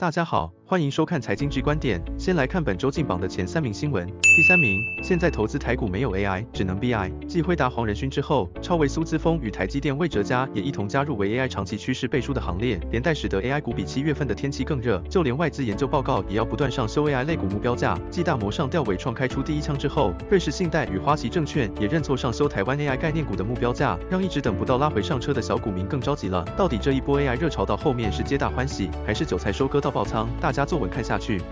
大家好，欢迎收看财经 G 观点。先来看本周进榜的前三名新闻。第三名，现在投资台股没有 AI，只能 BI。继辉达黄仁勋之后，超微苏姿丰与台积电魏哲家也一同加入为 AI 长期趋势背书的行列，连带使得 AI 股比七月份的天气更热。就连外资研究报告也要不断上修 AI 类股目标价。继大摩上调纬创开出第一枪之后，瑞士信贷与花旗证券也认错上修台湾 AI 概念股的目标价，让一直等不到拉回上车的小股民更着急了。到底这一波 AI 热潮到后面是皆大欢喜，还是韭菜收割到爆仓？大家坐稳看下去。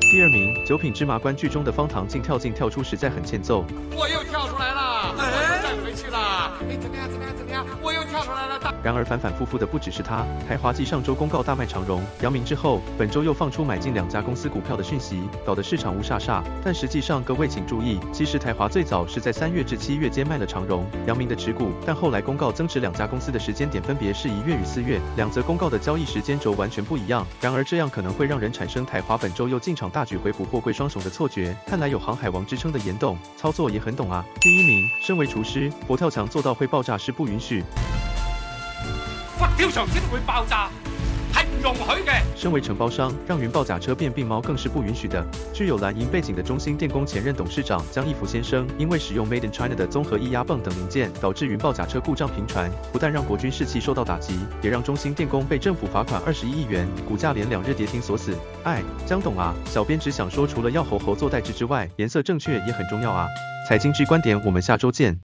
第二名，《九品芝麻官》剧中的方唐镜跳进跳出，实在很欠揍。我又跳出来了，我回去了。哎，怎么样？怎么样？怎么样？我又跳出来了。然而反反复复的不只是他，台华继上周公告大卖长荣、阳明之后，本周又放出买进两家公司股票的讯息，搞得市场乌煞煞。但实际上，各位请注意，其实台华最早是在三月至七月间卖了长荣、阳明的持股，但后来公告增持两家公司的时间点分别是一月与四月，两则公告的交易时间轴完全不一样。然而这样可能会让人产生台华本周又进场大举回补货柜双雄的错觉。看来有航海王之称的严董，操作也很懂啊。第一名，身为厨师，佛跳墙做到会爆炸是不允许。佛跳墙先会爆炸，容许嘅。身为承包商，让云豹甲车变病猫更是不允许的。具有蓝银背景的中兴电工前任董事长江义福先生，因为使用 Made in China 的综合液压泵等零件，导致云豹甲车故障频传，不但让国军士气受到打击，也让中兴电工被政府罚款二十一亿元，股价连两日跌停锁死。哎，江董啊，小编只想说，除了要猴猴做代志之外，颜色正确也很重要啊。财经 G 观点，我们下周见。